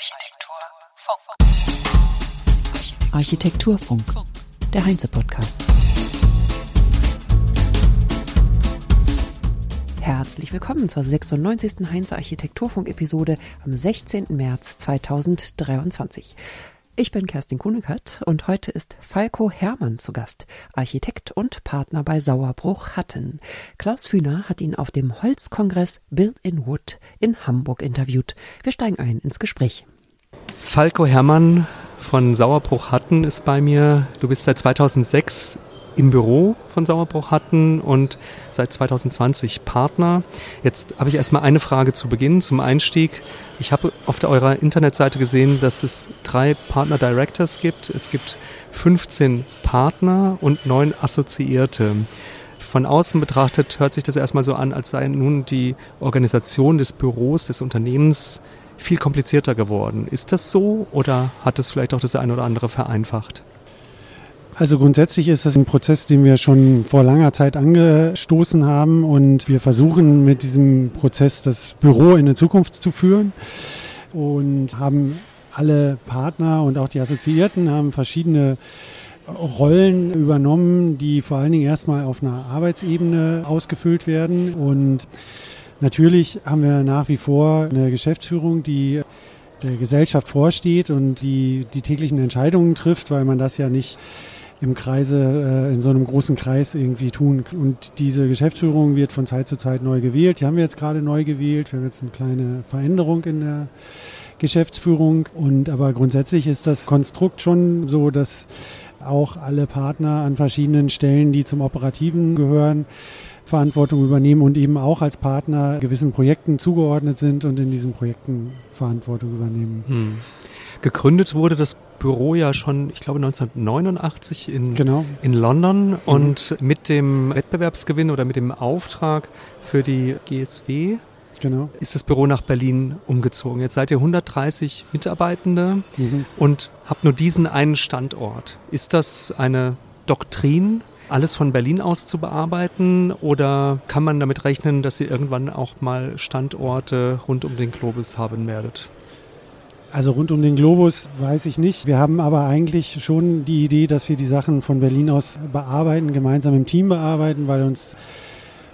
Architekturfunk. Architekturfunk, der Heinze-Podcast. Herzlich willkommen zur 96. Heinze Architekturfunk-Episode am 16. März 2023. Ich bin Kerstin Kunekat und heute ist Falco Hermann zu Gast, Architekt und Partner bei Sauerbruch Hatten. Klaus Fühner hat ihn auf dem Holzkongress Build in Wood in Hamburg interviewt. Wir steigen ein ins Gespräch. Falco Hermann von Sauerbruch Hatten ist bei mir. Du bist seit 2006 im Büro von Sauerbruch hatten und seit 2020 Partner. Jetzt habe ich erstmal eine Frage zu Beginn, zum Einstieg. Ich habe auf eurer Internetseite gesehen, dass es drei Partner Directors gibt. Es gibt 15 Partner und neun Assoziierte. Von außen betrachtet hört sich das erstmal so an, als sei nun die Organisation des Büros, des Unternehmens viel komplizierter geworden. Ist das so oder hat es vielleicht auch das eine oder andere vereinfacht? Also grundsätzlich ist das ein Prozess, den wir schon vor langer Zeit angestoßen haben und wir versuchen mit diesem Prozess das Büro in die Zukunft zu führen und haben alle Partner und auch die Assoziierten haben verschiedene Rollen übernommen, die vor allen Dingen erstmal auf einer Arbeitsebene ausgefüllt werden. Und natürlich haben wir nach wie vor eine Geschäftsführung, die der Gesellschaft vorsteht und die die täglichen Entscheidungen trifft, weil man das ja nicht im Kreise, äh, in so einem großen Kreis irgendwie tun. Und diese Geschäftsführung wird von Zeit zu Zeit neu gewählt. Die haben wir jetzt gerade neu gewählt. Wir haben jetzt eine kleine Veränderung in der Geschäftsführung. Und aber grundsätzlich ist das Konstrukt schon so, dass auch alle Partner an verschiedenen Stellen, die zum Operativen gehören, Verantwortung übernehmen und eben auch als Partner gewissen Projekten zugeordnet sind und in diesen Projekten Verantwortung übernehmen. Hm. Gegründet wurde das Büro ja schon, ich glaube 1989 in, genau. in London mhm. und mit dem Wettbewerbsgewinn oder mit dem Auftrag für die GSW genau. ist das Büro nach Berlin umgezogen. Jetzt seid ihr 130 Mitarbeitende mhm. und habt nur diesen einen Standort. Ist das eine Doktrin, alles von Berlin aus zu bearbeiten oder kann man damit rechnen, dass ihr irgendwann auch mal Standorte rund um den Globus haben werdet? Also rund um den Globus weiß ich nicht. Wir haben aber eigentlich schon die Idee, dass wir die Sachen von Berlin aus bearbeiten, gemeinsam im Team bearbeiten, weil uns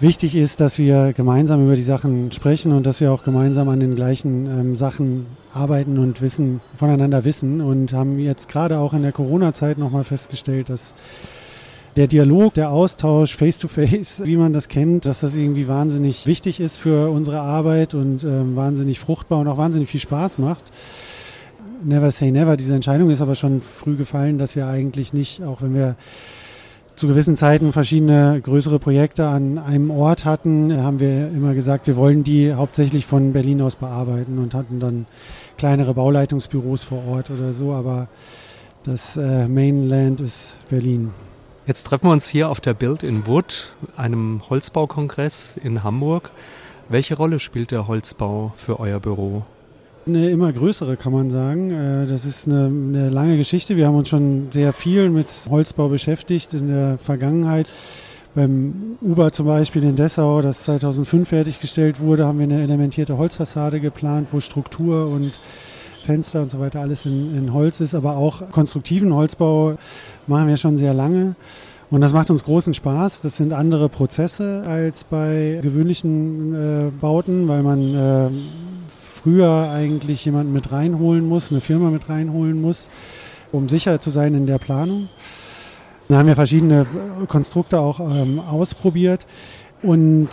wichtig ist, dass wir gemeinsam über die Sachen sprechen und dass wir auch gemeinsam an den gleichen ähm, Sachen arbeiten und wissen, voneinander wissen und haben jetzt gerade auch in der Corona-Zeit nochmal festgestellt, dass der Dialog, der Austausch face-to-face, -face, wie man das kennt, dass das irgendwie wahnsinnig wichtig ist für unsere Arbeit und ähm, wahnsinnig fruchtbar und auch wahnsinnig viel Spaß macht. Never say never, diese Entscheidung ist aber schon früh gefallen, dass wir eigentlich nicht, auch wenn wir zu gewissen Zeiten verschiedene größere Projekte an einem Ort hatten, haben wir immer gesagt, wir wollen die hauptsächlich von Berlin aus bearbeiten und hatten dann kleinere Bauleitungsbüros vor Ort oder so, aber das äh, Mainland ist Berlin. Jetzt treffen wir uns hier auf der Build in Wood, einem Holzbaukongress in Hamburg. Welche Rolle spielt der Holzbau für euer Büro? Eine immer größere, kann man sagen. Äh, das ist eine, eine lange Geschichte. Wir haben uns schon sehr viel mit Holzbau beschäftigt in der Vergangenheit. Beim Uber zum Beispiel in Dessau, das 2005 fertiggestellt wurde, haben wir eine elementierte Holzfassade geplant, wo Struktur und Fenster und so weiter alles in, in Holz ist, aber auch konstruktiven Holzbau machen wir schon sehr lange. Und das macht uns großen Spaß. Das sind andere Prozesse als bei gewöhnlichen äh, Bauten, weil man äh, früher eigentlich jemanden mit reinholen muss, eine Firma mit reinholen muss, um sicher zu sein in der Planung. Da haben wir verschiedene Konstrukte auch ähm, ausprobiert. Und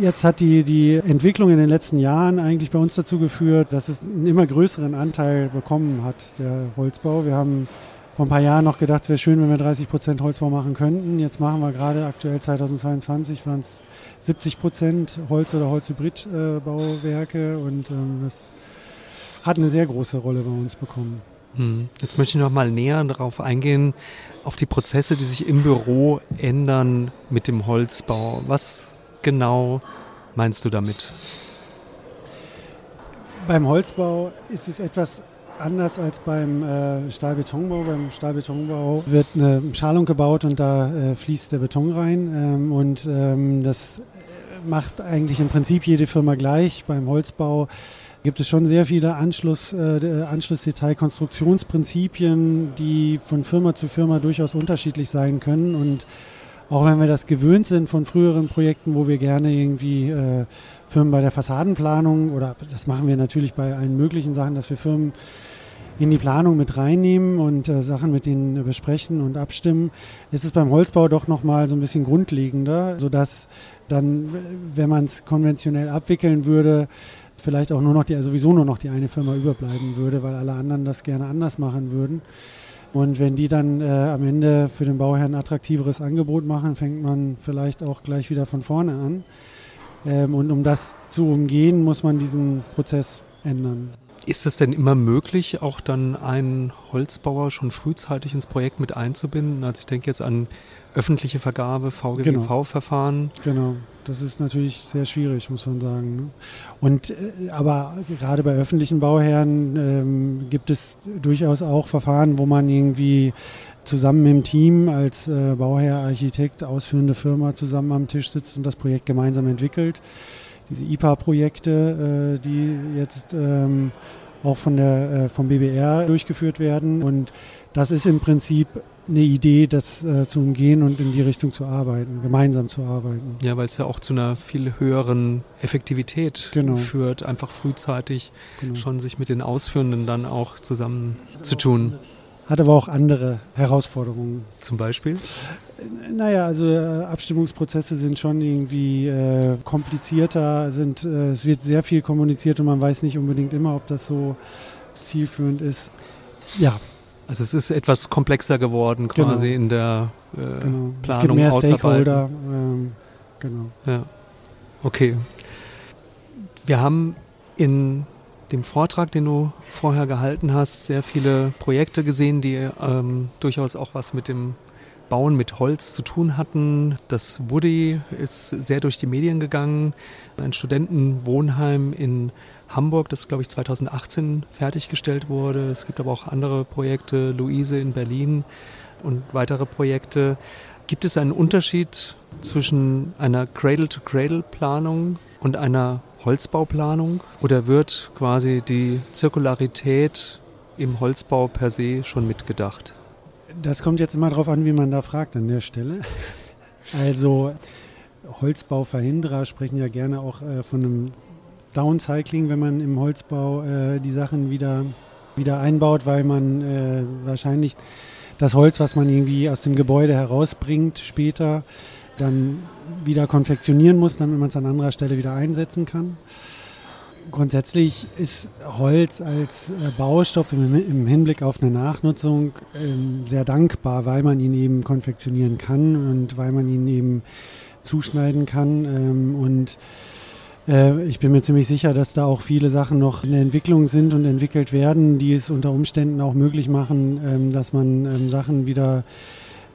Jetzt hat die, die Entwicklung in den letzten Jahren eigentlich bei uns dazu geführt, dass es einen immer größeren Anteil bekommen hat, der Holzbau. Wir haben vor ein paar Jahren noch gedacht, es wäre schön, wenn wir 30 Prozent Holzbau machen könnten. Jetzt machen wir gerade aktuell 2022 waren es 70 Prozent Holz- oder Holzhybridbauwerke und ähm, das hat eine sehr große Rolle bei uns bekommen. Hm. Jetzt möchte ich noch mal näher darauf eingehen, auf die Prozesse, die sich im Büro ändern mit dem Holzbau. Was genau meinst du damit? Beim Holzbau ist es etwas anders als beim äh, Stahlbetonbau. Beim Stahlbetonbau wird eine Schalung gebaut und da äh, fließt der Beton rein. Ähm, und ähm, das macht eigentlich im Prinzip jede Firma gleich. Beim Holzbau gibt es schon sehr viele Anschluss, äh, Anschlussdetail-Konstruktionsprinzipien, die von Firma zu Firma durchaus unterschiedlich sein können. Und auch wenn wir das gewöhnt sind von früheren Projekten, wo wir gerne irgendwie äh, Firmen bei der Fassadenplanung oder das machen wir natürlich bei allen möglichen Sachen, dass wir Firmen in die Planung mit reinnehmen und äh, Sachen mit denen besprechen und abstimmen, ist es beim Holzbau doch nochmal so ein bisschen grundlegender, sodass dann, wenn man es konventionell abwickeln würde, vielleicht auch nur noch die, sowieso nur noch die eine Firma überbleiben würde, weil alle anderen das gerne anders machen würden. Und wenn die dann äh, am Ende für den Bauherrn ein attraktiveres Angebot machen, fängt man vielleicht auch gleich wieder von vorne an. Ähm, und um das zu umgehen, muss man diesen Prozess ändern. Ist es denn immer möglich, auch dann einen Holzbauer schon frühzeitig ins Projekt mit einzubinden? Also ich denke jetzt an öffentliche Vergabe, VGBV-Verfahren. Genau. genau. das ist natürlich sehr schwierig, muss man sagen. Ne? Und äh, aber gerade bei öffentlichen Bauherren ähm, gibt es durchaus auch Verfahren, wo man irgendwie zusammen im Team als äh, Bauherr, Architekt, ausführende Firma zusammen am Tisch sitzt und das Projekt gemeinsam entwickelt diese IPA-Projekte, äh, die jetzt ähm, auch von der, äh, vom BBR durchgeführt werden. Und das ist im Prinzip eine Idee, das äh, zu umgehen und in die Richtung zu arbeiten, gemeinsam zu arbeiten. Ja, weil es ja auch zu einer viel höheren Effektivität genau. führt, einfach frühzeitig genau. schon sich mit den Ausführenden dann auch zusammen zu tun hat aber auch andere Herausforderungen. Zum Beispiel? Naja, also äh, Abstimmungsprozesse sind schon irgendwie äh, komplizierter, sind, äh, es wird sehr viel kommuniziert und man weiß nicht unbedingt immer, ob das so zielführend ist. Ja. Also es ist etwas komplexer geworden quasi genau. in der äh, genau. Planung. Es gibt mehr Stakeholder. Ähm, genau. Ja. Okay. Wir haben in dem Vortrag, den du vorher gehalten hast, sehr viele Projekte gesehen, die ähm, durchaus auch was mit dem Bauen mit Holz zu tun hatten. Das Woody ist sehr durch die Medien gegangen. Ein Studentenwohnheim in Hamburg, das glaube ich 2018 fertiggestellt wurde. Es gibt aber auch andere Projekte, Luise in Berlin und weitere Projekte. Gibt es einen Unterschied zwischen einer Cradle-to-Cradle-Planung und einer Holzbauplanung oder wird quasi die Zirkularität im Holzbau per se schon mitgedacht? Das kommt jetzt immer darauf an, wie man da fragt an der Stelle. Also Holzbauverhinderer sprechen ja gerne auch äh, von einem Downcycling, wenn man im Holzbau äh, die Sachen wieder, wieder einbaut, weil man äh, wahrscheinlich das Holz, was man irgendwie aus dem Gebäude herausbringt, später dann wieder konfektionieren muss, damit man es an anderer Stelle wieder einsetzen kann. Grundsätzlich ist Holz als äh, Baustoff im, Hinblick auf eine Nachnutzung ähm, sehr dankbar, weil man ihn eben konfektionieren kann und weil man ihn eben zuschneiden kann. Ähm, und äh, ich bin mir ziemlich sicher, dass da auch viele Sachen noch in der Entwicklung sind und entwickelt werden, die es unter Umständen auch möglich machen, ähm, dass man Sachen wieder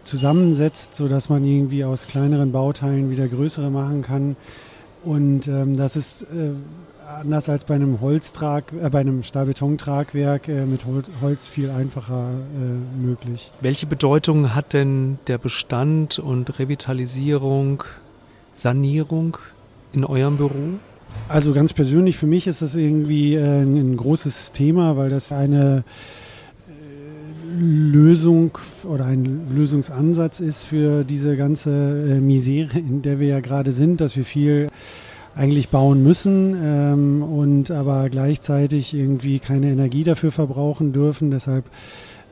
zusammensetzt, sodass man irgendwie aus kleineren Bauteilen wieder größere machen kann. Und ähm, das ist äh, anders als bei einem Holztrag, äh, bei einem Stahlbetontragwerk äh, mit Holz, Holz, viel einfacher äh, möglich. Welche Bedeutung hat denn der Bestand und Revitalisierung, Sanierung in eurem Büro? Also ganz persönlich für mich ist das irgendwie äh, ein großes Thema, weil das eine Lösung oder ein Lösungsansatz ist für diese ganze äh, Misere, in der wir ja gerade sind, dass wir viel eigentlich bauen müssen ähm, und aber gleichzeitig irgendwie keine Energie dafür verbrauchen dürfen. Deshalb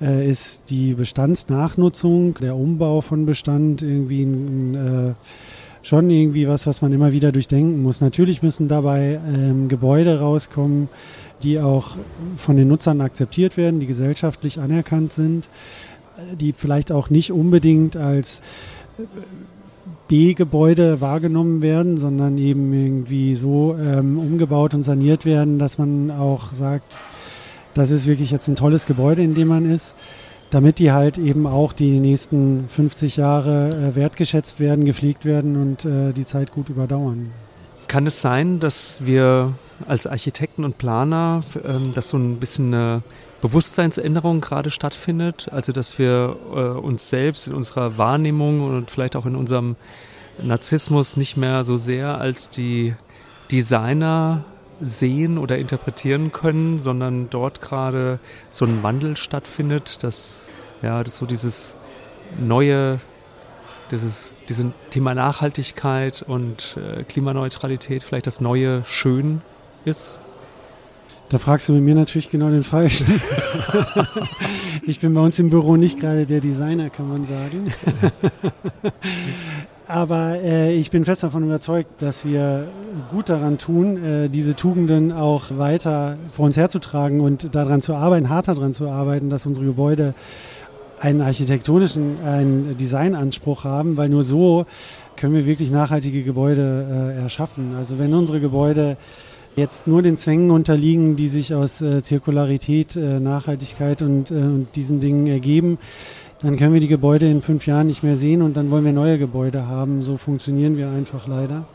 äh, ist die Bestandsnachnutzung, der Umbau von Bestand irgendwie ein, äh, schon irgendwie was, was man immer wieder durchdenken muss. Natürlich müssen dabei ähm, Gebäude rauskommen, die auch von den Nutzern akzeptiert werden, die gesellschaftlich anerkannt sind, die vielleicht auch nicht unbedingt als äh, B-Gebäude wahrgenommen werden, sondern eben irgendwie so ähm, umgebaut und saniert werden, dass man auch sagt, das ist wirklich jetzt ein tolles Gebäude, in dem man ist, damit die halt eben auch die nächsten 50 Jahre äh, wertgeschätzt werden, gepflegt werden und äh, die Zeit gut überdauern. Kann es sein, dass wir als Architekten und Planer, ähm, dass so ein bisschen eine Bewusstseinsänderung gerade stattfindet? Also, dass wir äh, uns selbst in unserer Wahrnehmung und vielleicht auch in unserem Narzissmus nicht mehr so sehr als die Designer sehen oder interpretieren können, sondern dort gerade so ein Wandel stattfindet, dass ja, das so dieses neue, dieses, dieses Thema Nachhaltigkeit und äh, Klimaneutralität vielleicht das neue Schön ist? Da fragst du mit mir natürlich genau den Falschen. ich bin bei uns im Büro nicht gerade der Designer, kann man sagen. Aber äh, ich bin fest davon überzeugt, dass wir gut daran tun, äh, diese Tugenden auch weiter vor uns herzutragen und daran zu arbeiten, harter daran zu arbeiten, dass unsere Gebäude einen architektonischen, einen Designanspruch haben, weil nur so können wir wirklich nachhaltige Gebäude äh, erschaffen. Also wenn unsere Gebäude jetzt nur den Zwängen unterliegen, die sich aus äh, Zirkularität, äh, Nachhaltigkeit und, äh, und diesen Dingen ergeben, dann können wir die Gebäude in fünf Jahren nicht mehr sehen und dann wollen wir neue Gebäude haben. So funktionieren wir einfach leider.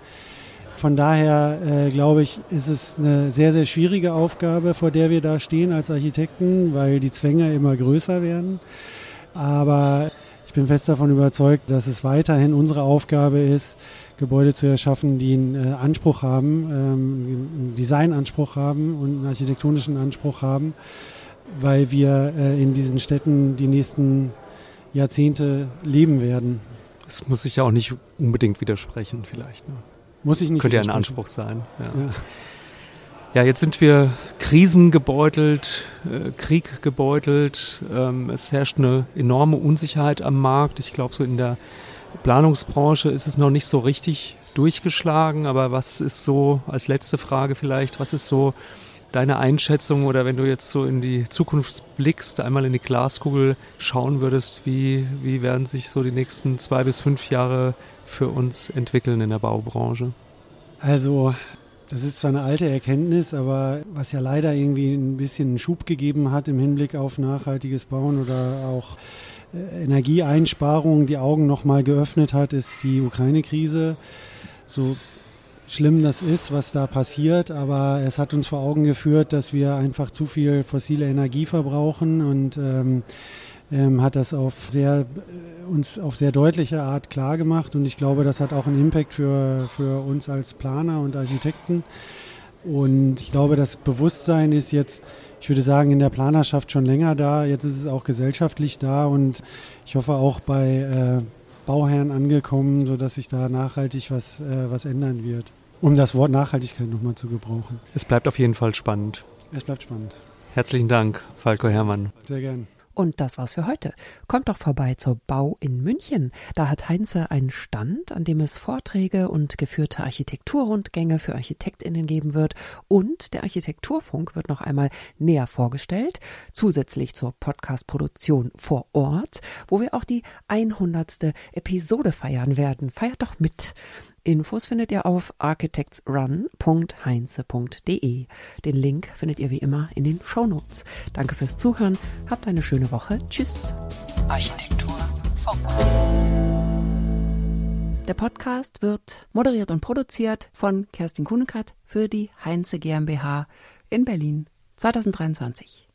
Von daher äh, glaube ich, ist es eine sehr, sehr schwierige Aufgabe, vor der wir da stehen als Architekten, weil die Zwänge immer größer werden. Aber bin fest davon überzeugt, dass es weiterhin unsere Aufgabe ist, Gebäude zu erschaffen, die einen äh, Anspruch haben, ähm, einen Designanspruch haben und einen architektonischen Anspruch haben, weil wir äh, in diesen Städten die nächsten Jahrzehnte leben werden. Es muss sich ja auch nicht unbedingt widersprechen, vielleicht. Ne? Muss ich nicht. Könnte ja ein Anspruch sein. Ja. ja. Ja, jetzt sind wir krisengebeutelt, äh, Krieg gebeutelt. Ähm, es herrscht eine enorme Unsicherheit am Markt. Ich glaube, so in der Planungsbranche ist es noch nicht so richtig durchgeschlagen. Aber was ist so, als letzte Frage vielleicht, was ist so deine Einschätzung oder wenn du jetzt so in die Zukunft blickst, einmal in die Glaskugel schauen würdest, wie, wie werden sich so die nächsten zwei bis fünf Jahre für uns entwickeln in der Baubranche? Also das ist zwar eine alte Erkenntnis, aber was ja leider irgendwie ein bisschen Schub gegeben hat im Hinblick auf nachhaltiges Bauen oder auch äh, Energieeinsparungen die Augen nochmal geöffnet hat, ist die Ukraine-Krise. So schlimm das ist, was da passiert, aber es hat uns vor Augen geführt, dass wir einfach zu viel fossile Energie verbrauchen und ähm, ähm, hat das auf sehr, äh, uns auf sehr deutliche Art klar gemacht und ich glaube, das hat auch einen Impact für, für uns als Planer und Architekten. Und ich glaube, das Bewusstsein ist jetzt, ich würde sagen, in der Planerschaft schon länger da. Jetzt ist es auch gesellschaftlich da und ich hoffe auch bei äh, Bauherren angekommen, sodass sich da nachhaltig was, äh, was ändern wird. Um das Wort Nachhaltigkeit nochmal zu gebrauchen. Es bleibt auf jeden Fall spannend. Es bleibt spannend. Herzlichen Dank, Falco Herrmann. Sehr gern. Und das war's für heute. Kommt doch vorbei zur Bau in München. Da hat Heinze einen Stand, an dem es Vorträge und geführte Architekturrundgänge für ArchitektInnen geben wird. Und der Architekturfunk wird noch einmal näher vorgestellt, zusätzlich zur Podcast-Produktion vor Ort, wo wir auch die 100. Episode feiern werden. Feiert doch mit. Infos findet ihr auf architectsrun.heinze.de. Den Link findet ihr wie immer in den Shownotes. Danke fürs Zuhören, habt eine schöne Woche. Tschüss. Architektur Funk. Der Podcast wird moderiert und produziert von Kerstin Kunekat für die Heinze GmbH in Berlin 2023.